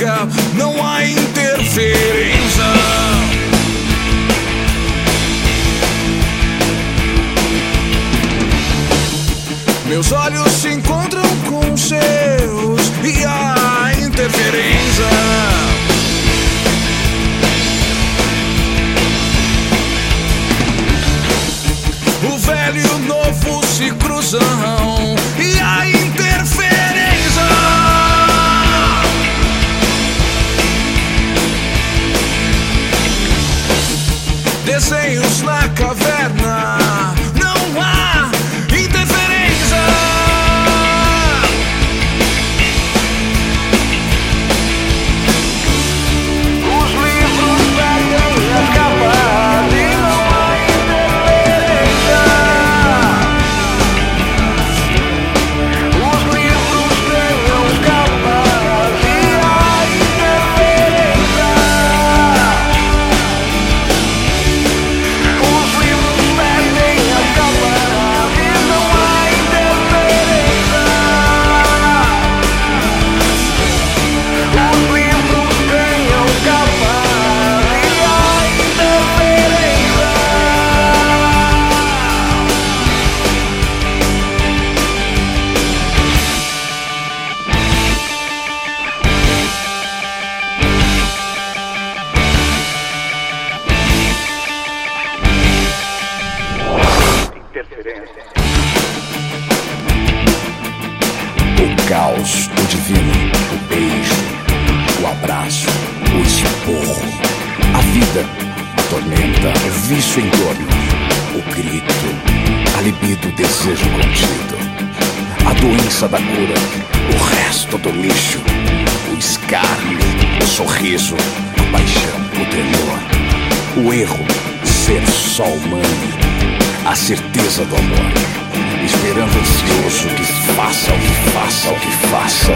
seca, não há interferência. Meus olhos se encontram com os seus e há interferência. Desenhos na caverna, a vida, a tormenta, o vício em torno, o grito, a libido, o desejo contido, a doença da cura, o resto do lixo, o escárnio, o sorriso, a paixão, o tremor, o erro, ser só humano, a certeza do amor, esperando ansioso que faça o que faça, o que faça,